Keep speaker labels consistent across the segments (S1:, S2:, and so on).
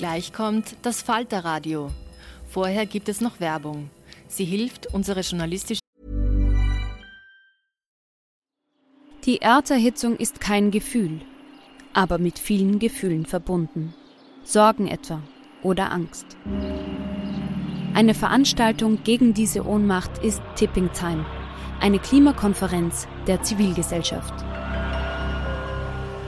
S1: Gleich kommt das Falterradio. Vorher gibt es noch Werbung. Sie hilft, unsere journalistische.
S2: Die Erderhitzung ist kein Gefühl, aber mit vielen Gefühlen verbunden. Sorgen etwa oder Angst. Eine Veranstaltung gegen diese Ohnmacht ist Tipping Time, eine Klimakonferenz der Zivilgesellschaft.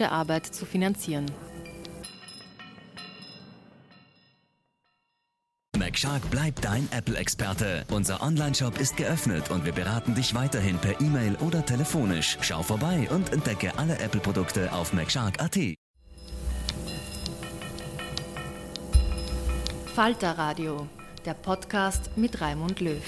S1: Arbeit zu finanzieren.
S3: McShark bleibt dein Apple-Experte. Unser Online-Shop ist geöffnet und wir beraten dich weiterhin per E-Mail oder telefonisch. Schau vorbei und entdecke alle Apple-Produkte auf McShark.at.
S1: Falter Radio, der Podcast mit Raimund Löw.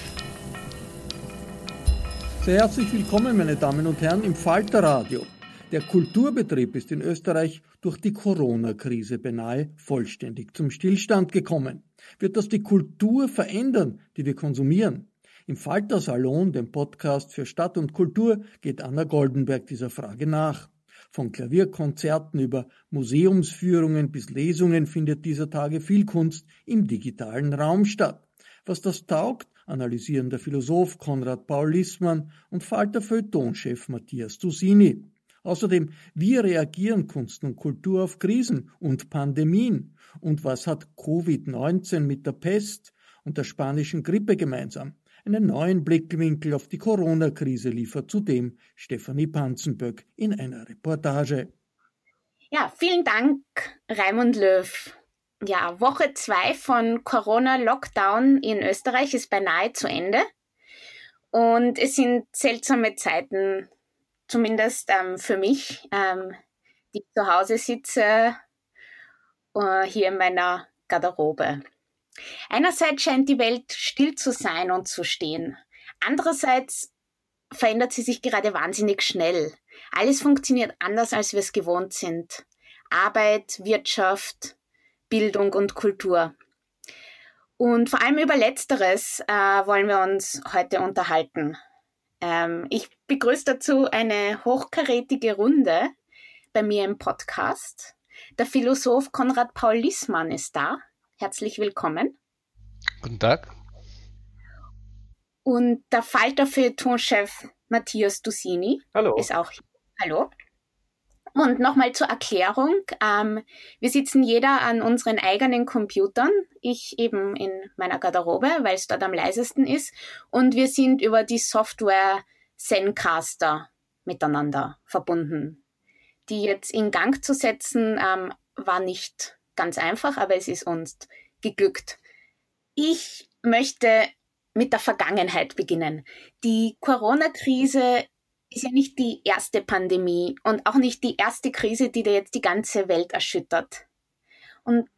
S4: Sehr herzlich willkommen, meine Damen und Herren, im Falter Radio. Der Kulturbetrieb ist in Österreich durch die Corona-Krise beinahe vollständig zum Stillstand gekommen. Wird das die Kultur verändern, die wir konsumieren? Im Falter Salon, dem Podcast für Stadt und Kultur, geht Anna Goldenberg dieser Frage nach. Von Klavierkonzerten über Museumsführungen bis Lesungen findet dieser Tage viel Kunst im digitalen Raum statt. Was das taugt, analysieren der Philosoph Konrad Paul Lissmann und Falter Feuilletonchef Matthias Tusini. Außerdem, wie reagieren Kunst und Kultur auf Krisen und Pandemien? Und was hat Covid-19 mit der Pest und der spanischen Grippe gemeinsam? Einen neuen Blickwinkel auf die Corona-Krise liefert zudem Stefanie Panzenböck in einer Reportage.
S5: Ja, vielen Dank, Raimund Löw. Ja, Woche zwei von Corona-Lockdown in Österreich ist beinahe zu Ende. Und es sind seltsame Zeiten zumindest ähm, für mich, ähm, die zu Hause sitze, äh, hier in meiner Garderobe. Einerseits scheint die Welt still zu sein und zu stehen. Andererseits verändert sie sich gerade wahnsinnig schnell. Alles funktioniert anders, als wir es gewohnt sind. Arbeit, Wirtschaft, Bildung und Kultur. Und vor allem über Letzteres äh, wollen wir uns heute unterhalten. Ähm, ich begrüße dazu eine hochkarätige Runde bei mir im Podcast. Der Philosoph Konrad Paul Lissmann ist da. Herzlich willkommen.
S6: Guten Tag.
S5: Und der Falter für Tonchef Matthias Dusini
S6: Hallo.
S5: ist auch hier. Hallo. Und nochmal zur Erklärung. Ähm, wir sitzen jeder an unseren eigenen Computern. Ich eben in meiner Garderobe, weil es dort am leisesten ist. Und wir sind über die Software Zencaster miteinander verbunden. Die jetzt in Gang zu setzen, ähm, war nicht ganz einfach, aber es ist uns geglückt. Ich möchte mit der Vergangenheit beginnen. Die Corona-Krise ist ja nicht die erste Pandemie und auch nicht die erste Krise, die da jetzt die ganze Welt erschüttert. Und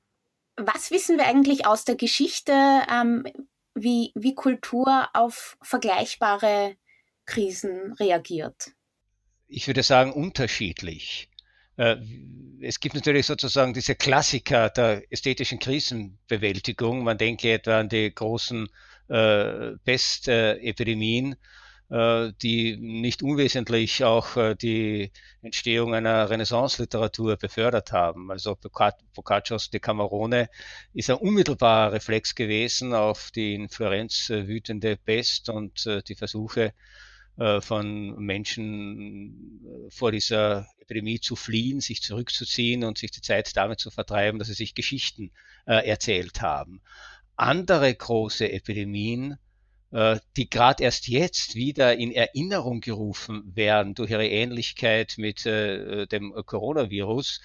S5: was wissen wir eigentlich aus der Geschichte, ähm, wie, wie Kultur auf vergleichbare Krisen reagiert?
S6: Ich würde sagen, unterschiedlich. Äh, es gibt natürlich sozusagen diese Klassiker der ästhetischen Krisenbewältigung. Man denke etwa an die großen äh, Pestepidemien, äh, die nicht unwesentlich auch äh, die Entstehung einer Renaissance-Literatur befördert haben. Also Boccaccios De Camerone ist ein unmittelbarer Reflex gewesen auf die in Florenz äh, wütende Pest und die Versuche von Menschen vor dieser Epidemie zu fliehen, sich zurückzuziehen und sich die Zeit damit zu vertreiben, dass sie sich Geschichten erzählt haben. Andere große Epidemien äh, die gerade erst jetzt wieder in Erinnerung gerufen werden durch ihre Ähnlichkeit mit äh, dem Coronavirus,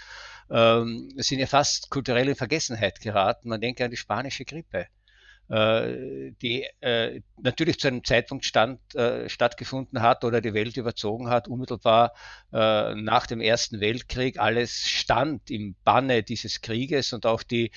S6: ähm, sind ja fast kulturell in Vergessenheit geraten. Man denke an die spanische Grippe, äh, die äh, natürlich zu einem Zeitpunkt stand, äh, stattgefunden hat oder die Welt überzogen hat, unmittelbar äh, nach dem Ersten Weltkrieg. Alles stand im Banne dieses Krieges und auch die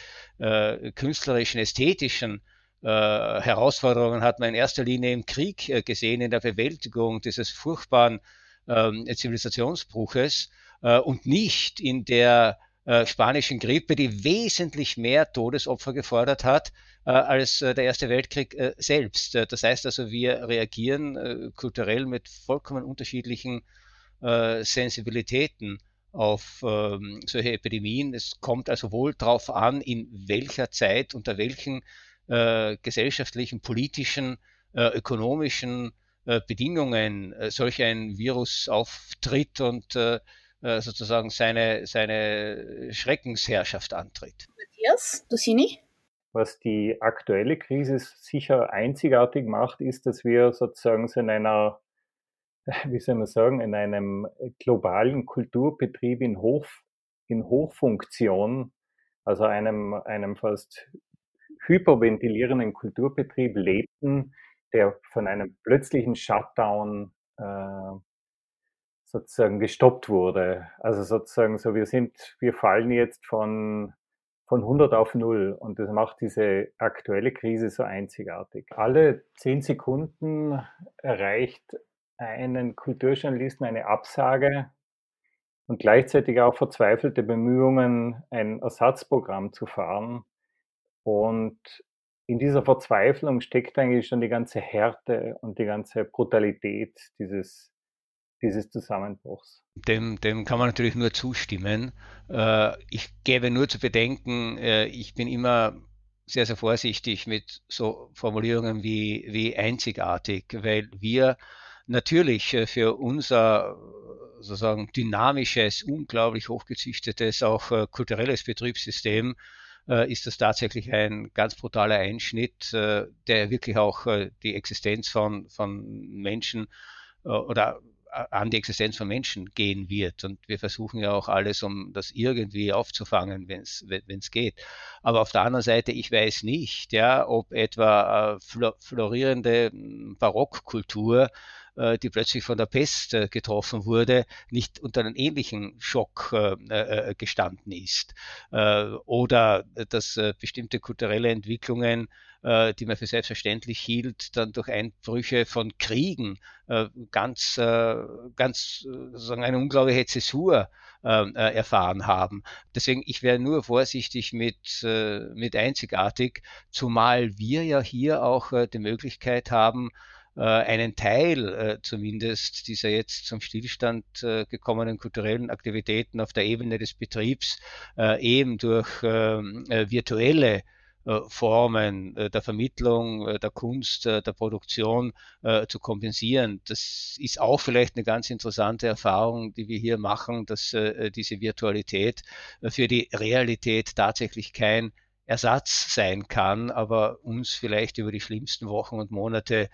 S6: künstlerischen, ästhetischen äh, Herausforderungen hat man in erster Linie im Krieg äh, gesehen, in der Bewältigung dieses furchtbaren ähm, Zivilisationsbruches äh, und nicht in der spanischen Grippe, die wesentlich mehr Todesopfer gefordert hat als der Erste Weltkrieg selbst. das heißt also, wir reagieren kulturell mit vollkommen unterschiedlichen Sensibilitäten auf ähm, solche Epidemien. Es kommt also wohl darauf an, in welcher Zeit, unter welchen äh, gesellschaftlichen, politischen, äh, ökonomischen äh, Bedingungen äh, solch ein Virus auftritt und äh, äh, sozusagen seine, seine Schreckensherrschaft antritt.
S5: Matthias, Dussini?
S7: Was die aktuelle Krise sicher einzigartig macht, ist, dass wir sozusagen so in einer, wie soll man sagen, in einem globalen Kulturbetrieb in, Hoch, in Hochfunktion, also einem, einem fast hyperventilierenden Kulturbetrieb lebten, der von einem plötzlichen Shutdown äh, sozusagen gestoppt wurde. Also sozusagen so, wir sind, wir fallen jetzt von, von 100 auf 0 und das macht diese aktuelle Krise so einzigartig. Alle zehn Sekunden erreicht einen Kulturjournalisten eine Absage und gleichzeitig auch verzweifelte Bemühungen, ein Ersatzprogramm zu fahren, und in dieser Verzweiflung steckt eigentlich schon die ganze Härte und die ganze Brutalität dieses, dieses Zusammenbruchs.
S6: Dem, dem kann man natürlich nur zustimmen. Äh, ich gebe nur zu bedenken, äh, ich bin immer sehr, sehr vorsichtig mit so Formulierungen wie, wie einzigartig, weil wir natürlich äh, für unser sozusagen dynamisches, unglaublich hochgezüchtetes, auch kulturelles Betriebssystem äh, ist das tatsächlich ein ganz brutaler Einschnitt, äh, der wirklich auch äh, die Existenz von, von Menschen äh, oder an die Existenz von Menschen gehen wird. Und wir versuchen ja auch alles, um das irgendwie aufzufangen, wenn es geht. Aber auf der anderen Seite, ich weiß nicht, ja, ob etwa äh, florierende hm, Barockkultur die plötzlich von der Pest äh, getroffen wurde, nicht unter einem ähnlichen Schock äh, gestanden ist. Oder dass bestimmte kulturelle Entwicklungen die man für selbstverständlich hielt, dann durch Einbrüche von Kriegen ganz, ganz sozusagen eine unglaubliche Zäsur erfahren haben. Deswegen, ich wäre nur vorsichtig mit, mit einzigartig, zumal wir ja hier auch die Möglichkeit haben, äh, einen Teil äh, zumindest dieser jetzt zum Stillstand äh, gekommenen kulturellen Aktivitäten auf der Ebene des Betriebs eben durch ähm, virtuelle Formen der Vermittlung, der Kunst, der Produktion zu kompensieren. Das ist auch vielleicht eine ganz interessante Erfahrung, die wir hier machen, dass diese Virtualität für die Realität tatsächlich kein Ersatz sein kann, aber uns vielleicht über die schlimmsten Wochen und Monate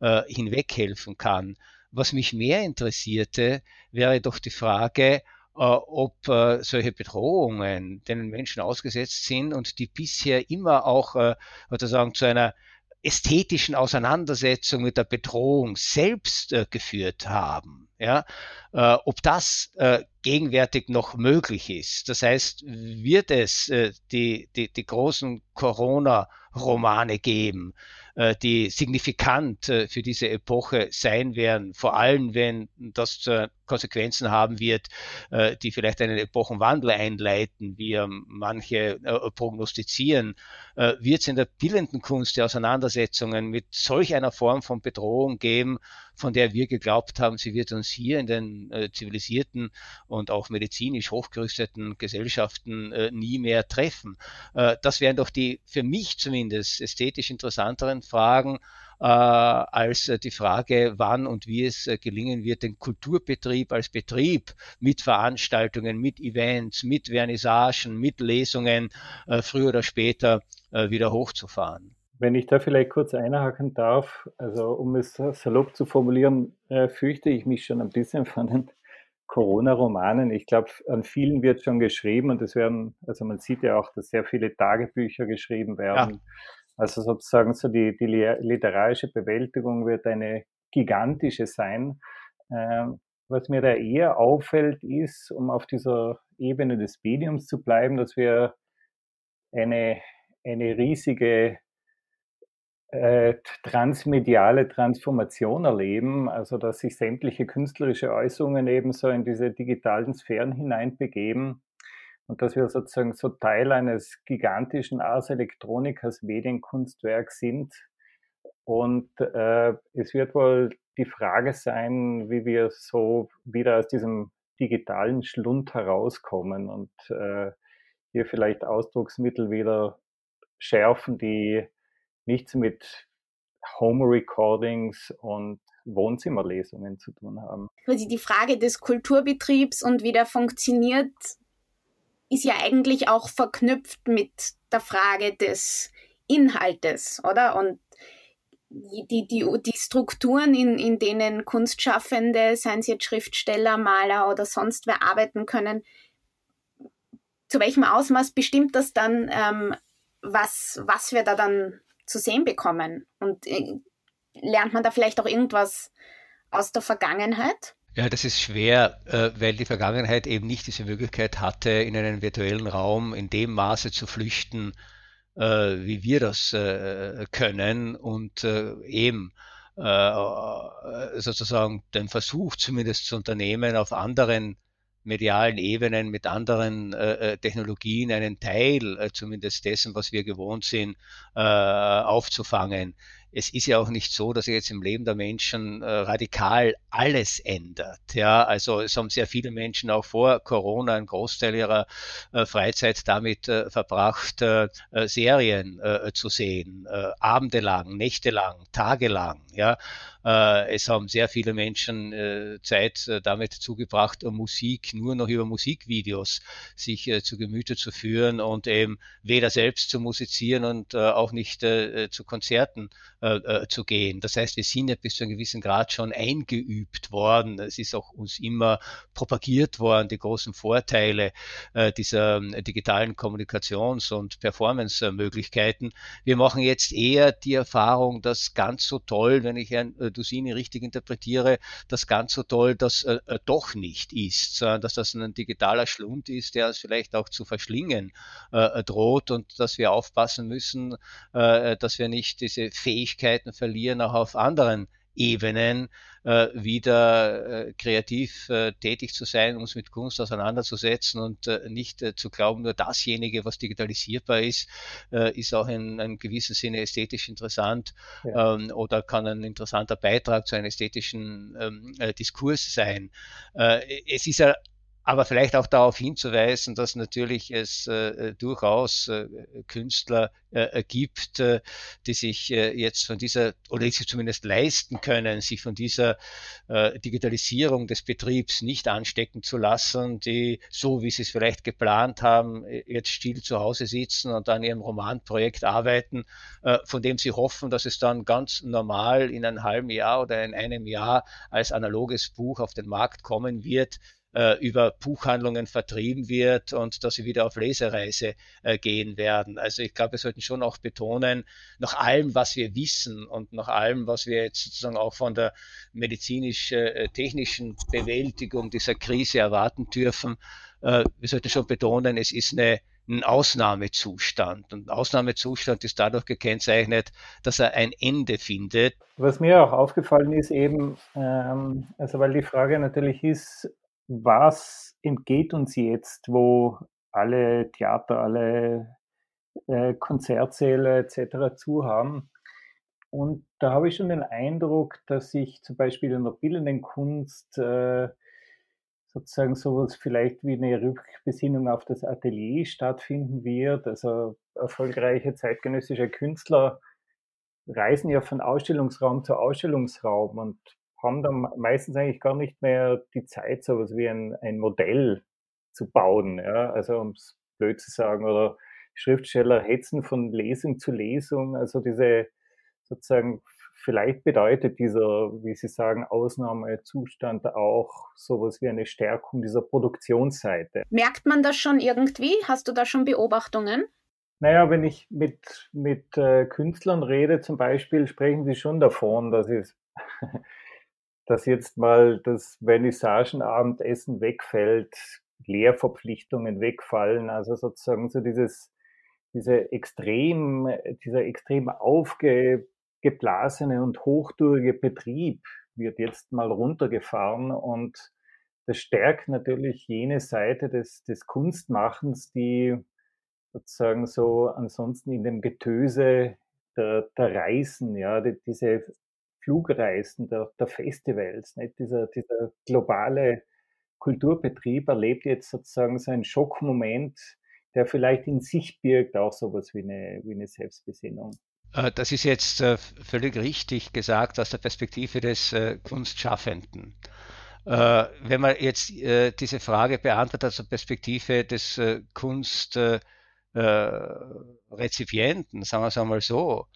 S6: äh, hinweg helfen kann. Was mich mehr interessierte, wäre doch die Frage, äh, ob äh, solche Bedrohungen, denen Menschen ausgesetzt sind und die bisher immer auch äh, sozusagen zu einer ästhetischen Auseinandersetzung mit der Bedrohung selbst äh, geführt haben, Ja, äh, ob das äh, gegenwärtig noch möglich ist. Das heißt, wird es äh, die, die, die großen Corona-Romane geben, äh, die signifikant äh, für diese Epoche sein werden, vor allem wenn das Konsequenzen haben wird, äh, die vielleicht einen Epochenwandel einleiten, wie manche prognostizieren, wird es in der bildenden Kunst die Auseinandersetzungen mit solch einer Form von Bedrohung geben, von der wir geglaubt haben, sie wird uns hier in den zivilisierten und auch medizinisch hochgerüsteten Gesellschaften nie mehr treffen. das wären doch die für mich zumindest ästhetisch interessanteren Fragen äh, als äh, die Frage, wann und wie es äh, gelingen wird, den Kulturbetrieb als Betrieb mit Veranstaltungen, mit Events, mit Vernissagen, mit Lesungen äh, früher oder später äh, wieder hochzufahren.
S7: Wenn ich da vielleicht kurz einhaken darf, also um es salopp zu formulieren, äh, fürchte ich mich schon ein bisschen von den Corona-Romanen. Ich glaube, an vielen wird schon geschrieben und es werden, also man sieht ja auch, dass sehr viele Tagebücher geschrieben werden. Ja. Also sozusagen so die, die literarische Bewältigung wird eine gigantische sein. Ähm, was mir da eher auffällt, ist, um auf dieser Ebene des Mediums zu bleiben, dass wir eine, eine riesige äh, transmediale Transformation erleben, also dass sich sämtliche künstlerische Äußerungen eben so in diese digitalen Sphären hineinbegeben und dass wir sozusagen so Teil eines gigantischen Ars Electronicas Medienkunstwerks sind. Und äh, es wird wohl die Frage sein, wie wir so wieder aus diesem digitalen Schlund herauskommen und äh, hier vielleicht Ausdrucksmittel wieder schärfen, die nichts mit Home Recordings und Wohnzimmerlesungen zu tun haben.
S5: Also die Frage des Kulturbetriebs und wie der funktioniert, ist ja eigentlich auch verknüpft mit der Frage des Inhaltes, oder? Und die, die, die Strukturen, in, in denen Kunstschaffende, seien es jetzt Schriftsteller, Maler oder sonst wer arbeiten können, zu welchem Ausmaß bestimmt das dann, ähm, was, was wir da dann zu sehen bekommen? Und äh, lernt man da vielleicht auch irgendwas aus der Vergangenheit?
S6: Ja, das ist schwer, äh, weil die Vergangenheit eben nicht diese Möglichkeit hatte, in einen virtuellen Raum in dem Maße zu flüchten, äh, wie wir das äh, können und eben sozusagen den Versuch zumindest zu unternehmen, auf anderen medialen Ebenen mit anderen Technologien einen Teil zumindest dessen, was wir gewohnt sind, aufzufangen es ist ja auch nicht so, dass sich jetzt im Leben der Menschen äh, radikal alles ändert. Ja, also es haben sehr viele Menschen auch vor Corona einen Großteil ihrer äh, Freizeit damit äh, verbracht, äh, äh, Serien äh, zu sehen, abendelang, nächtelang, tagelang. Ja, es haben sehr viele Menschen Zeit damit zugebracht, Musik nur noch über Musikvideos sich zu Gemüte zu führen und eben weder selbst zu musizieren und auch nicht zu Konzerten zu gehen. Das heißt, wir sind ja bis zu einem gewissen Grad schon eingeübt worden. Es ist auch uns immer propagiert worden, die großen Vorteile dieser ähm, digitalen Kommunikations- und Performance-Möglichkeiten. Wir machen jetzt eher die Erfahrung, dass ganz so toll, wenn ich Herrn Dusini richtig interpretiere, das ganz so toll das äh, äh, doch nicht ist, sondern dass das ein digitaler Schlund ist, der es vielleicht auch zu verschlingen äh, droht und dass wir aufpassen müssen, äh, dass wir nicht diese Fähigkeiten verlieren, auch auf anderen Ebenen äh, wieder äh, kreativ äh, tätig zu sein, uns mit Kunst auseinanderzusetzen und äh, nicht äh, zu glauben, nur dasjenige, was digitalisierbar ist, äh, ist auch in einem gewissen Sinne ästhetisch interessant ja. ähm, oder kann ein interessanter Beitrag zu einem ästhetischen ähm, Diskurs sein. es ist ja aber vielleicht auch darauf hinzuweisen, dass natürlich es äh, durchaus äh, Künstler äh, gibt, äh, die sich äh, jetzt von dieser, oder die sich zumindest leisten können, sich von dieser äh, Digitalisierung des Betriebs nicht anstecken zu lassen, die, so wie sie es vielleicht geplant haben, jetzt still zu Hause sitzen und an ihrem Romanprojekt arbeiten, äh, von dem sie hoffen, dass es dann ganz normal in einem halben Jahr oder in einem Jahr als analoges Buch auf den Markt kommen wird äh, über Buchhandlungen vertrieben wird und dass sie wieder auf Lesereise äh, gehen werden. Also ich glaube, wir sollten schon auch betonen, nach allem, was wir wissen und nach allem, was wir jetzt sozusagen auch von der medizinisch-technischen äh, Bewältigung dieser Krise erwarten dürfen, äh, wir sollten schon betonen, es ist eine ein Ausnahmezustand. Und Ausnahmezustand ist dadurch gekennzeichnet, dass er ein Ende findet.
S7: Was mir auch aufgefallen ist eben, ähm, also weil die Frage natürlich ist, was entgeht uns jetzt, wo alle Theater, alle äh, Konzertsäle etc. zu haben. Und da habe ich schon den Eindruck, dass sich zum Beispiel in der bildenden Kunst äh, sozusagen sowas vielleicht wie eine Rückbesinnung auf das Atelier stattfinden wird. Also erfolgreiche zeitgenössische Künstler reisen ja von Ausstellungsraum zu Ausstellungsraum und haben dann meistens eigentlich gar nicht mehr die Zeit, so was wie ein, ein Modell zu bauen. Ja? Also um es blöd zu sagen, oder Schriftsteller hetzen von Lesung zu Lesung. Also diese sozusagen, vielleicht bedeutet dieser, wie Sie sagen, Ausnahmezustand auch sowas wie eine Stärkung dieser Produktionsseite.
S5: Merkt man das schon irgendwie? Hast du da schon Beobachtungen?
S7: Naja, wenn ich mit, mit äh, Künstlern rede, zum Beispiel, sprechen sie schon davon, dass es dass jetzt mal das Vernissagenabendessen wegfällt, Lehrverpflichtungen wegfallen, also sozusagen so dieses, diese extrem, dieser extrem aufgeblasene und hochdurige Betrieb wird jetzt mal runtergefahren und das stärkt natürlich jene Seite des, des Kunstmachens, die sozusagen so ansonsten in dem Getöse der, der Reisen, ja, die, diese Flugreisen, der, der Festivals, nicht? Dieser, dieser globale Kulturbetrieb erlebt jetzt sozusagen so einen Schockmoment, der vielleicht in sich birgt auch sowas wie eine, wie eine Selbstbesinnung.
S6: Äh, das ist jetzt äh, völlig richtig gesagt aus der Perspektive des äh, Kunstschaffenden. Wenn man jetzt diese Frage beantwortet aus der Perspektive des Kunstrezipienten, sagen wir es einmal so,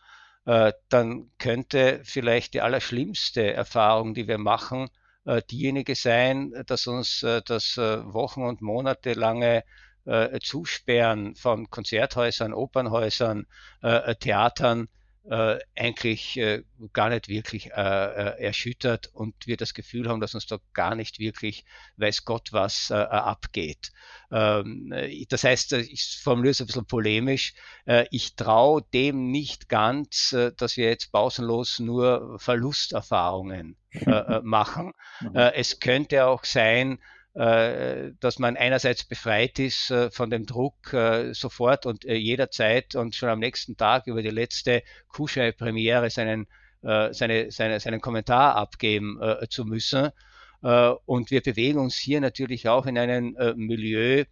S6: äh, dann könnte vielleicht die allerschlimmste Erfahrung, die wir machen, äh, diejenige sein, dass uns äh, das Wochen- und monatelange Zusperren von Konzerthäusern, Opernhäusern, Theatern äh, eigentlich äh, gar nicht wirklich äh, äh, erschüttert und wir das Gefühl haben, dass uns da gar nicht wirklich weiß Gott was äh, äh abgeht. Ähm, das heißt, ich formuliere es ein bisschen polemisch, ich traue dem nicht ganz, dass wir jetzt pausenlos nur Verlusterfahrungen machen. Mhm. es könnte auch sein, äh, dass man einerseits befreit ist äh, von dem Druck äh, sofort und jederzeit und schon am nächsten Tag über die letzte Kuschei-Premiere seinen, seine, seine, seinen Kommentar abgeben zu müssen. und wir bewegen uns hier natürlich auch in einem Milieu,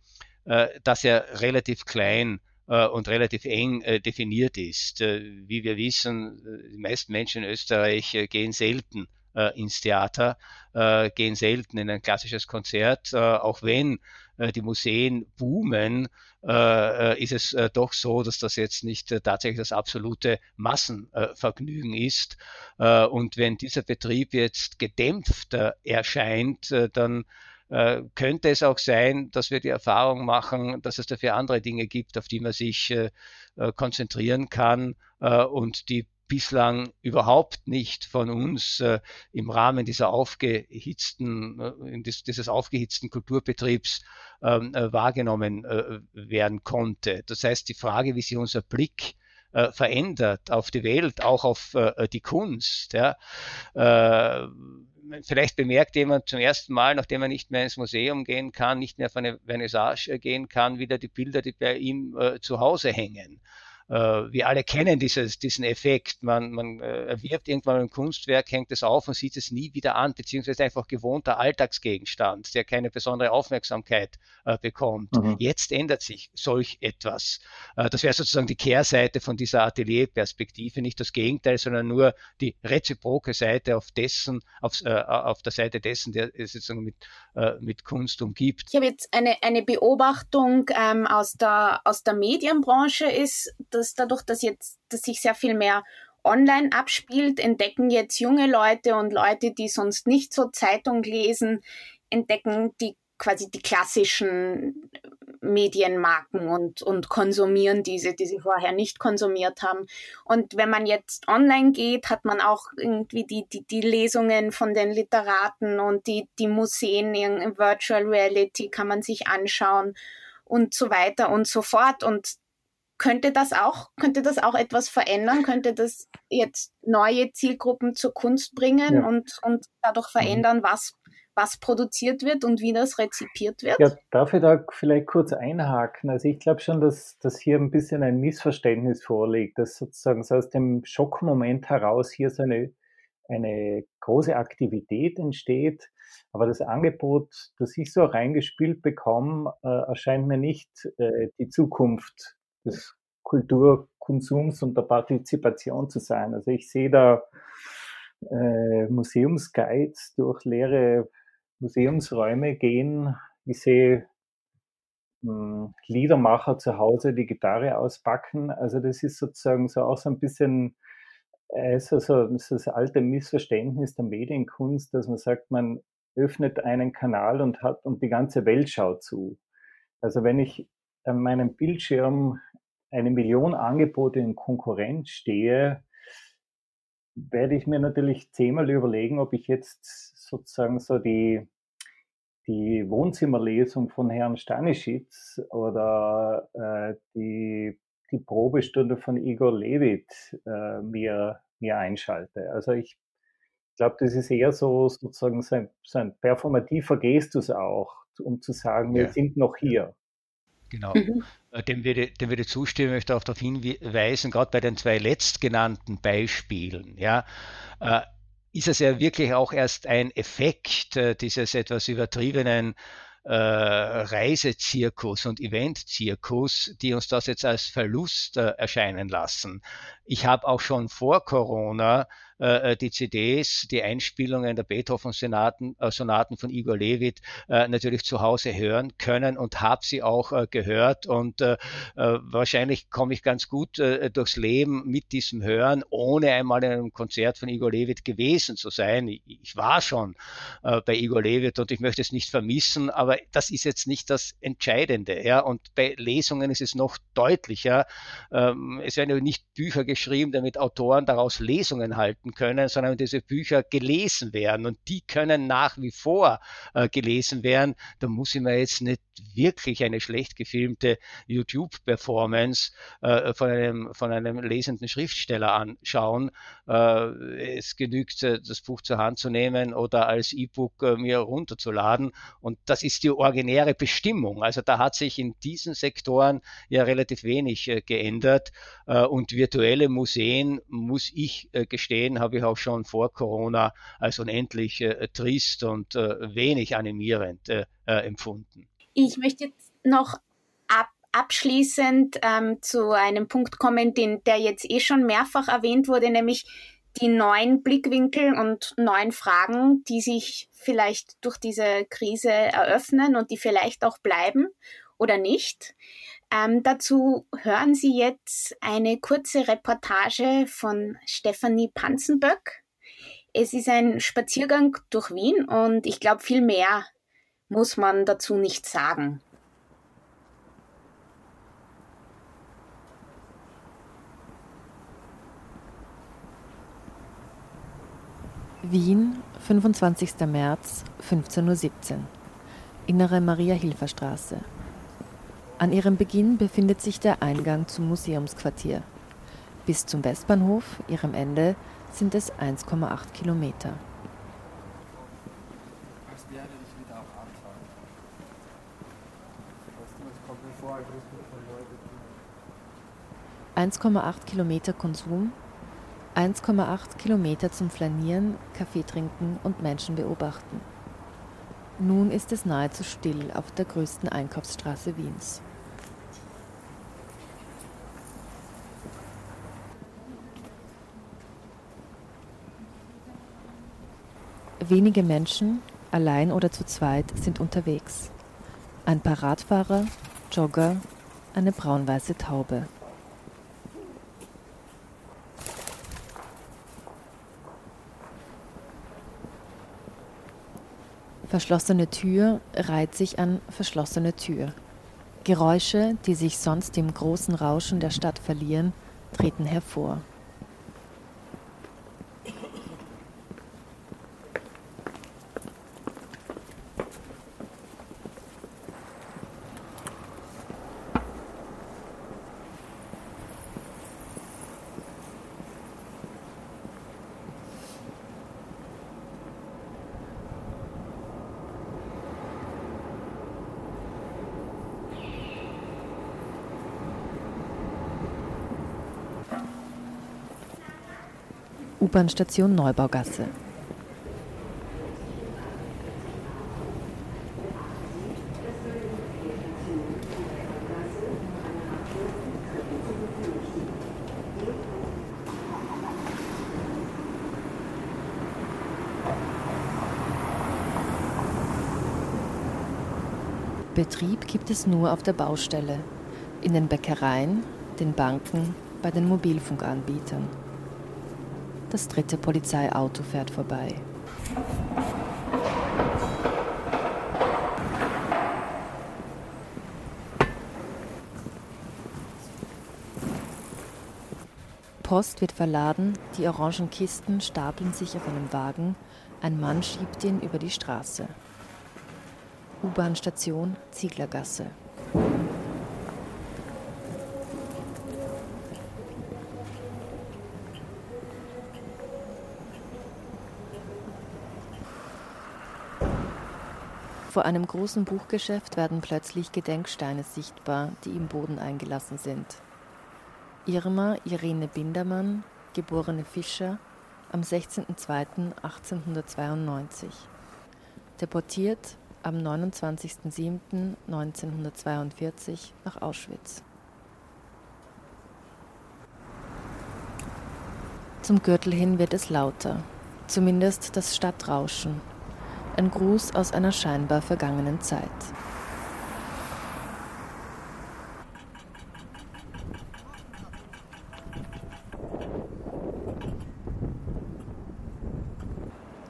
S6: das ja relativ klein und relativ eng definiert ist. wie wir wissen, die meisten Menschen in Österreich gehen selten äh, ins Theater, äh, gehen selten in ein klassisches Konzert, äh, auch wenn äh, die Museen boomen, äh, ist es äh, doch so, dass das jetzt nicht tatsächlich das absolute Massenvergnügen ist. und wenn dieser Betrieb jetzt gedämpfter erscheint, dann könnte es auch sein, dass wir die Erfahrung machen, dass es dafür andere Dinge gibt, auf die man sich konzentrieren kann und die bislang überhaupt nicht von uns äh, im Rahmen dieser aufgehitzten, äh, dieses aufgehitzten Kulturbetriebs ähm, äh, wahrgenommen äh, werden konnte. Das heißt, die Frage, wie sich unser Blick äh, verändert auf die Welt, auch auf die Kunst, ja, vielleicht bemerkt jemand zum ersten Mal, nachdem er nicht mehr ins Museum gehen kann, nicht mehr auf eine Vernissage gehen kann, wieder die Bilder, die bei ihm zu Hause hängen. Äh, wir alle kennen dieses, diesen Effekt. Man, man äh, erwirbt irgendwann ein Kunstwerk, hängt es auf und sieht es nie wieder an, beziehungsweise einfach gewohnter Alltagsgegenstand, der keine besondere Aufmerksamkeit äh, bekommt. Mhm. Jetzt ändert sich solch etwas. Äh, das wäre sozusagen die Kehrseite von dieser Atelierperspektive, nicht das Gegenteil, sondern nur die reziproke Seite auf dessen, auf, äh, auf der Seite dessen, der sozusagen mit, äh, mit Kunst umgibt.
S5: Ich habe jetzt eine, eine Beobachtung ähm, aus, der, aus der Medienbranche ist, dass dadurch, dass jetzt, dass sich sehr viel mehr online abspielt, entdecken jetzt junge Leute und Leute, die sonst nicht so Zeitung lesen, entdecken die quasi die klassischen Medienmarken und, und konsumieren diese, die sie vorher nicht konsumiert haben. Und wenn man jetzt online geht, hat man auch irgendwie die, die, die Lesungen von den Literaten und die, die Museen in Virtual Reality kann man sich anschauen und so weiter und so fort. Und könnte das auch, könnte das auch etwas verändern? Könnte das jetzt neue Zielgruppen zur Kunst bringen ja. und, und dadurch mhm. verändern, was was produziert wird und wie das rezipiert wird?
S7: Ja, darf ich da vielleicht kurz einhaken? Also ich glaube schon, dass, dass hier ein bisschen ein Missverständnis vorliegt, dass sozusagen so aus dem Schockmoment heraus hier so eine, eine große Aktivität entsteht. Aber das Angebot, das ich so reingespielt bekomme, äh, erscheint mir nicht äh, die Zukunft des Kulturkonsums und der Partizipation zu sein. Also ich sehe da äh, Museumsguides durch leere Museumsräume gehen. Ich sehe hm, Liedermacher zu Hause die Gitarre auspacken. Also das ist sozusagen so auch so ein bisschen äh, so, so, so das alte Missverständnis der Medienkunst, dass man sagt, man öffnet einen Kanal und hat und die ganze Welt schaut zu. Also wenn ich an meinem Bildschirm eine Million Angebote in Konkurrenz stehe, werde ich mir natürlich zehnmal überlegen, ob ich jetzt sozusagen so die die Wohnzimmerlesung von Herrn Stanischitz oder äh, die, die Probestunde von Igor Levit äh, mir, mir einschalte. Also ich glaube, das ist eher so sozusagen so ein, so ein performativer Gestus auch, um zu sagen, wir ja. sind noch hier.
S6: Genau, mhm. Äh, dem, würde, dem würde zustimmen, ich möchte auch darauf hinweisen, gerade bei den zwei letztgenannten Beispielen, ja, äh, ist es ja wirklich auch erst ein Effekt äh, dieses etwas übertriebenen äh, Reisezirkus und Eventzirkus, die uns das jetzt als Verlust äh, erscheinen lassen. Ich habe auch schon vor Corona äh, äh, die CDs, die Einspielungen der Beethoven-Sonaten äh, Sonaten von Igor Levit äh, natürlich zu Hause hören können und habe sie auch äh, gehört. Und äh, wahrscheinlich komme ich ganz gut durchs Leben mit diesem Hören, ohne einmal in einem Konzert von Igor Levit gewesen zu sein. Ich, ich war schon bei Igor Levit und ich möchte es nicht vermissen, aber das ist jetzt nicht das Entscheidende. Ja? Und bei Lesungen ist es noch deutlicher. Ähm, es werden ja nicht Bücher geschrieben, damit Autoren daraus Lesungen halten halten können, sondern diese Bücher gelesen werden. Und die können nach wie vor äh, gelesen werden. Da muss ich mir jetzt nicht wirklich eine schlecht gefilmte YouTube-Performance äh, von, einem, von einem lesenden Schriftsteller anschauen. Äh, es genügt, äh, das Buch zur Hand zu nehmen oder als E-Book äh, mir runterzuladen. Und das ist die originäre Bestimmung. Also da hat sich in diesen Sektoren ja relativ wenig äh, geändert. und virtuelle Museen, muss ich gestehen, habe ich auch schon vor Corona als unendlich äh, trist und äh, wenig animierend äh, äh, empfunden.
S5: Ich möchte jetzt noch ab, abschließend ähm, zu einem Punkt kommen, den, der jetzt eh schon mehrfach erwähnt wurde, nämlich die neuen Blickwinkel und neuen Fragen, die sich vielleicht durch diese Krise eröffnen und die vielleicht auch bleiben oder nicht. Ähm, dazu hören Sie jetzt eine kurze Reportage von Stefanie Panzenböck. Es ist ein Spaziergang durch Wien und ich glaube, viel mehr muss man dazu nicht sagen.
S1: Wien, 25. März, 15.17 Uhr. Innere Maria-Hilfer-Straße. An ihrem Beginn befindet sich der Eingang zum Museumsquartier. Bis zum Westbahnhof, ihrem Ende, sind es 1,8 Kilometer. 1,8 Kilometer Konsum, 1,8 Kilometer zum Flanieren, Kaffee trinken und Menschen beobachten. Nun ist es nahezu still auf der größten Einkaufsstraße Wiens. Wenige Menschen, allein oder zu zweit, sind unterwegs. Ein paar Radfahrer, Jogger, eine braun-weiße Taube. Verschlossene Tür reiht sich an verschlossene Tür. Geräusche, die sich sonst im großen Rauschen der Stadt verlieren, treten hervor. U-Bahn-Station Neubaugasse. Betrieb gibt es nur auf der Baustelle, in den Bäckereien, den Banken, bei den Mobilfunkanbietern. Das dritte Polizeiauto fährt vorbei. Post wird verladen, die orangen Kisten stapeln sich auf einem Wagen, ein Mann schiebt ihn über die Straße. U-Bahn-Station Zieglergasse. Vor einem großen Buchgeschäft werden plötzlich Gedenksteine sichtbar, die im Boden eingelassen sind. Irma Irene Bindermann, geborene Fischer, am 16.02.1892. Deportiert am 29.07.1942 nach Auschwitz. Zum Gürtel hin wird es lauter, zumindest das Stadtrauschen ein Gruß aus einer scheinbar vergangenen Zeit.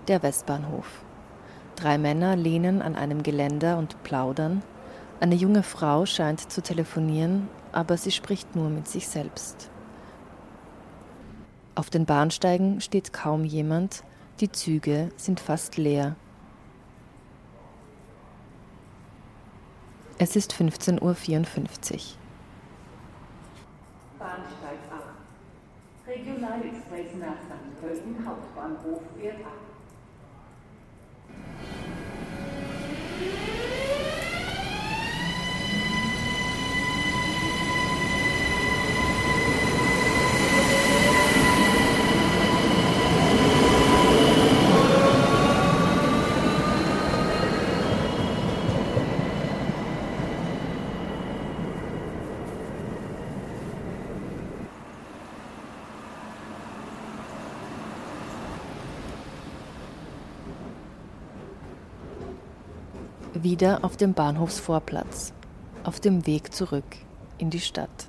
S1: Der Westbahnhof. Drei Männer lehnen an einem Geländer und plaudern. Eine junge Frau scheint zu telefonieren, aber sie spricht nur mit sich selbst. Auf den Bahnsteigen steht kaum jemand, die Züge sind fast leer. Es ist 15.54 Uhr. Bahnsteig ab. Regionalexpress nach St. Pölten Hauptbahnhof fährt ab. Wieder auf dem Bahnhofsvorplatz, auf dem Weg zurück in die Stadt.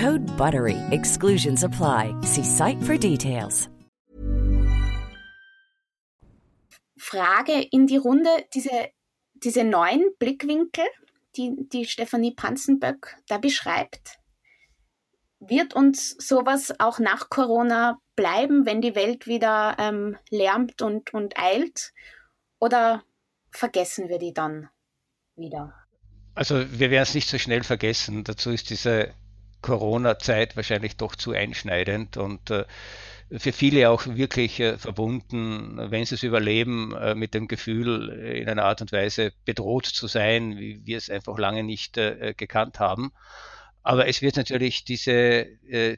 S8: Code BUTTERY. Exclusions apply. See site for details.
S5: Frage in die Runde, diese, diese neuen Blickwinkel, die, die Stefanie Panzenböck da beschreibt. Wird uns sowas auch nach Corona bleiben, wenn die Welt wieder ähm, lärmt und, und eilt? Oder vergessen wir die dann wieder?
S6: Also wir werden es nicht so schnell vergessen. Dazu ist diese Corona-Zeit wahrscheinlich doch zu einschneidend und äh, für viele auch wirklich äh, verbunden, wenn sie es überleben, äh, mit dem Gefühl, in einer Art und Weise bedroht zu sein, wie wir es einfach lange nicht gekannt haben. Aber es wird natürlich diese,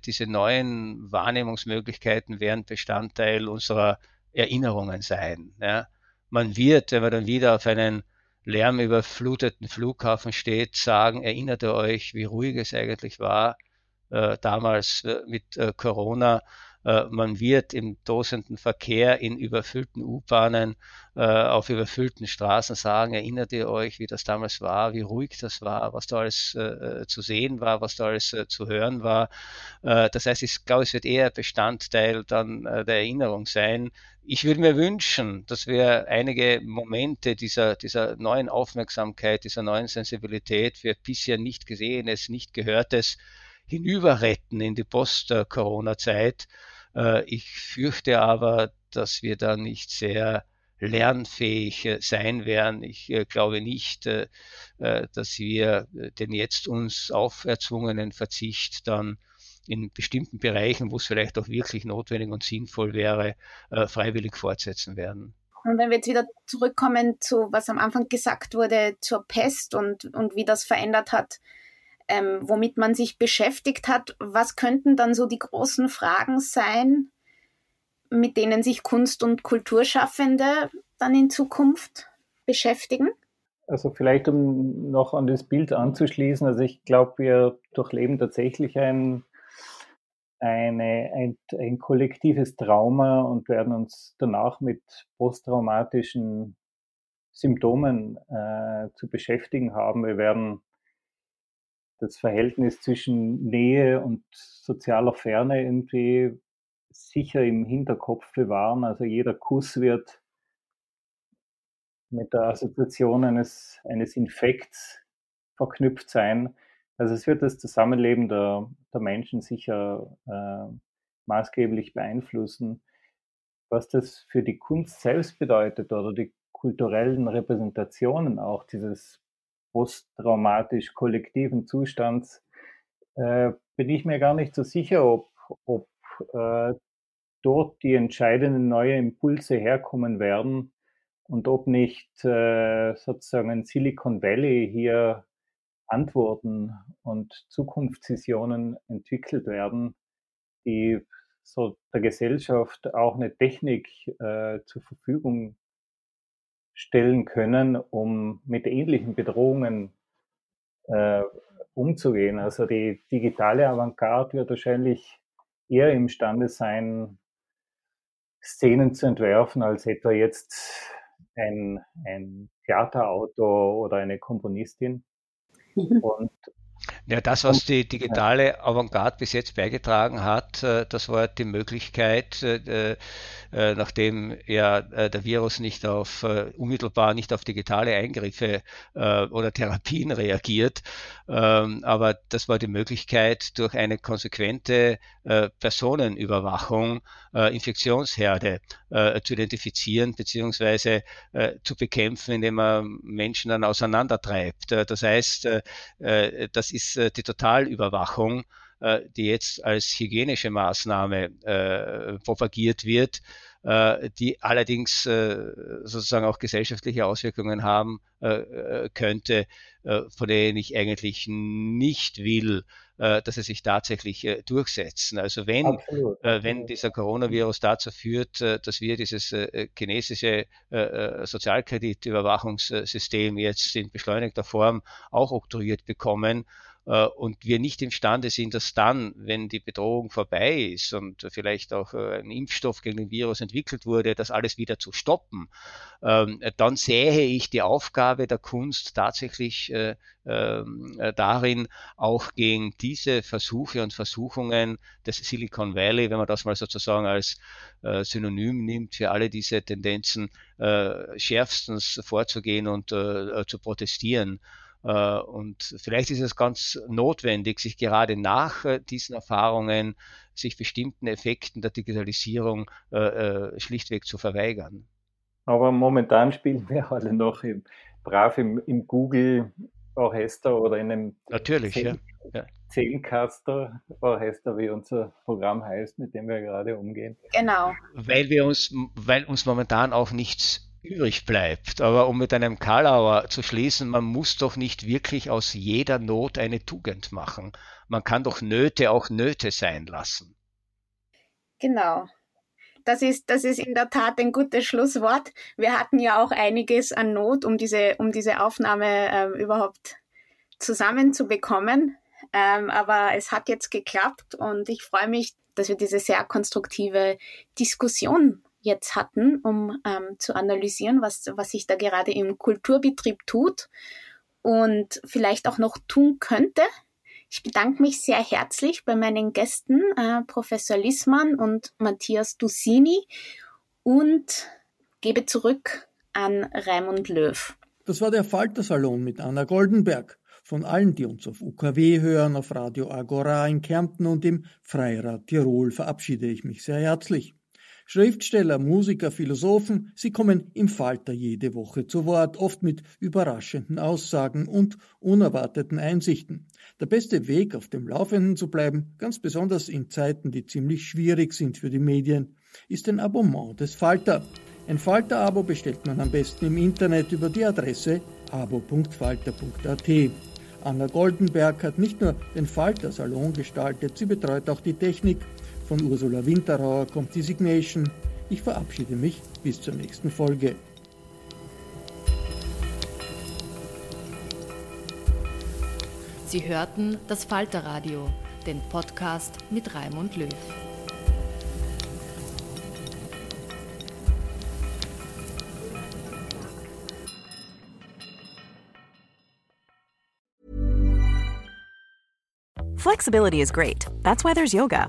S6: diese neuen Wahrnehmungsmöglichkeiten werden Bestandteil unserer Erinnerungen sein. Man wird, wenn man dann wieder auf einen lärmüberfluteten Flughafen steht, sagen, erinnert ihr euch, wie ruhig es eigentlich war äh, damals äh, mit äh, Corona. Äh, man wird im tosenden Verkehr in überfüllten U-Bahnen äh, auf überfüllten Straßen sagen, erinnert ihr euch, wie das damals war, wie ruhig das war, was da alles äh, zu sehen war, was da alles zu hören war. das heißt, ich glaube, es wird eher Bestandteil dann der Erinnerung sein, ich würde mir wünschen, dass wir einige Momente dieser, dieser neuen Aufmerksamkeit, dieser neuen Sensibilität für bisher nicht Gesehenes, nicht Gehörtes hinüberretten in die Post-Corona-Zeit. Äh, ich fürchte aber, dass wir da nicht sehr lernfähig äh, sein werden. Ich äh, glaube nicht, dass wir den jetzt uns auferzwungenen Verzicht dann in bestimmten Bereichen, wo es vielleicht auch wirklich notwendig und sinnvoll wäre, freiwillig fortsetzen werden.
S5: Und wenn wir jetzt wieder zurückkommen zu, was am Anfang gesagt wurde, zur Pest und, und wie das verändert hat, ähm, womit man sich beschäftigt hat, was könnten dann so die großen Fragen sein, mit denen sich Kunst- und Kulturschaffende dann in Zukunft beschäftigen?
S7: Also vielleicht, um noch an das Bild anzuschließen, also ich glaube, wir durchleben tatsächlich ein eine, ein, ein kollektives Trauma und werden uns danach mit posttraumatischen Symptomen äh, zu beschäftigen haben. Wir werden das Verhältnis zwischen Nähe und sozialer Ferne irgendwie sicher im Hinterkopf bewahren. Also jeder Kuss wird mit der Assoziation eines, eines Infekts verknüpft sein. Also es wird das Zusammenleben der, der Menschen sicher äh, maßgeblich beeinflussen. Was das für die Kunst selbst bedeutet oder die kulturellen Repräsentationen auch dieses posttraumatisch kollektiven Zustands, äh, bin ich mir gar nicht so sicher, ob, ob äh, dort die entscheidenden neue Impulse herkommen werden und ob nicht äh, sozusagen ein Silicon Valley hier Antworten und Zukunftsvisionen entwickelt werden, die so der Gesellschaft auch eine Technik äh, zur Verfügung stellen können, um mit ähnlichen Bedrohungen äh, umzugehen. Also die digitale Avantgarde wird wahrscheinlich eher imstande sein, Szenen zu entwerfen, als etwa jetzt ein, ein Theaterautor oder eine Komponistin.
S6: Mhm. Und ja, das, was die digitale Avantgarde bis jetzt beigetragen hat, äh, das war die Möglichkeit, äh, äh, nachdem ja der Virus nicht auf unmittelbar nicht auf digitale Eingriffe oder Therapien reagiert, ähm, aber das war die Möglichkeit, durch eine konsequente Personenüberwachung Infektionsherde zu identifizieren bzw. zu bekämpfen, indem man Menschen dann auseinandertreibt. Das heißt, das ist äh, die Totalüberwachung, äh, die jetzt als hygienische Maßnahme äh, propagiert wird, die allerdings sozusagen auch gesellschaftliche Auswirkungen haben könnte, von denen ich eigentlich nicht will, dass sie sich tatsächlich durchsetzen. Also wenn, Absolut. wenn dieser Coronavirus dazu führt, dass wir dieses chinesische Sozialkreditüberwachungssystem jetzt in beschleunigter Form auch oktroyiert bekommen, äh, und wir nicht imstande sind, dass dann, wenn die Bedrohung vorbei ist und vielleicht auch äh, ein Impfstoff gegen den Virus entwickelt wurde, das alles wieder zu stoppen, ähm, dann sähe ich die Aufgabe der Kunst tatsächlich äh, ähm, darin, auch gegen diese Versuche und Versuchungen des Silicon Valley, wenn man das mal sozusagen als Synonym nimmt für alle diese Tendenzen, schärfstens vorzugehen und zu protestieren. Äh, und vielleicht ist es ganz notwendig, sich gerade nach äh, diesen Erfahrungen, sich bestimmten Effekten der Digitalisierung äh, schlichtweg zu verweigern.
S7: Aber momentan spielen wir alle noch im, brav im, im Google Orchester oder in einem
S6: Natürlich, Zehn, ja.
S7: Zehncaster Orchester, wie unser Programm heißt, mit dem wir gerade umgehen.
S5: Genau.
S6: Weil wir uns, weil uns momentan auch nichts übrig bleibt. Aber um mit einem Karlauer zu schließen, man muss doch nicht wirklich aus jeder Not eine Tugend machen. Man kann doch Nöte auch Nöte sein lassen.
S5: Genau. Das ist, das ist in der Tat ein gutes Schlusswort. Wir hatten ja auch einiges an Not, um diese, um diese Aufnahme äh, überhaupt zusammenzubekommen. Ähm, aber es hat jetzt geklappt und ich freue mich, dass wir diese sehr konstruktive Diskussion jetzt hatten, um ähm, zu analysieren, was, was sich da gerade im Kulturbetrieb tut und vielleicht auch noch tun könnte. Ich bedanke mich sehr herzlich bei meinen Gästen, äh, Professor Lissmann und Matthias Dussini und gebe zurück an Raimund Löw.
S4: Das war der Faltersalon mit Anna Goldenberg. Von allen, die uns auf UKW hören, auf Radio Agora in Kärnten und im Freirad Tirol verabschiede ich mich sehr herzlich. Schriftsteller, Musiker, Philosophen, sie kommen im Falter jede Woche zu Wort, oft mit überraschenden Aussagen und unerwarteten Einsichten. Der beste Weg, auf dem Laufenden zu bleiben, ganz besonders in Zeiten, die ziemlich schwierig sind für die Medien, ist ein Abonnement des Falter. Ein Falter-Abo bestellt man am besten im Internet über die Adresse abo.falter.at. Anna Goldenberg hat nicht nur den Falter-Salon gestaltet, sie betreut auch die Technik von Ursula Winterauer kommt die Signation. Ich verabschiede mich bis zur nächsten Folge.
S1: Sie hörten das Falterradio, den Podcast mit Raimund Löw.
S9: Flexibility is great. That's why there's yoga.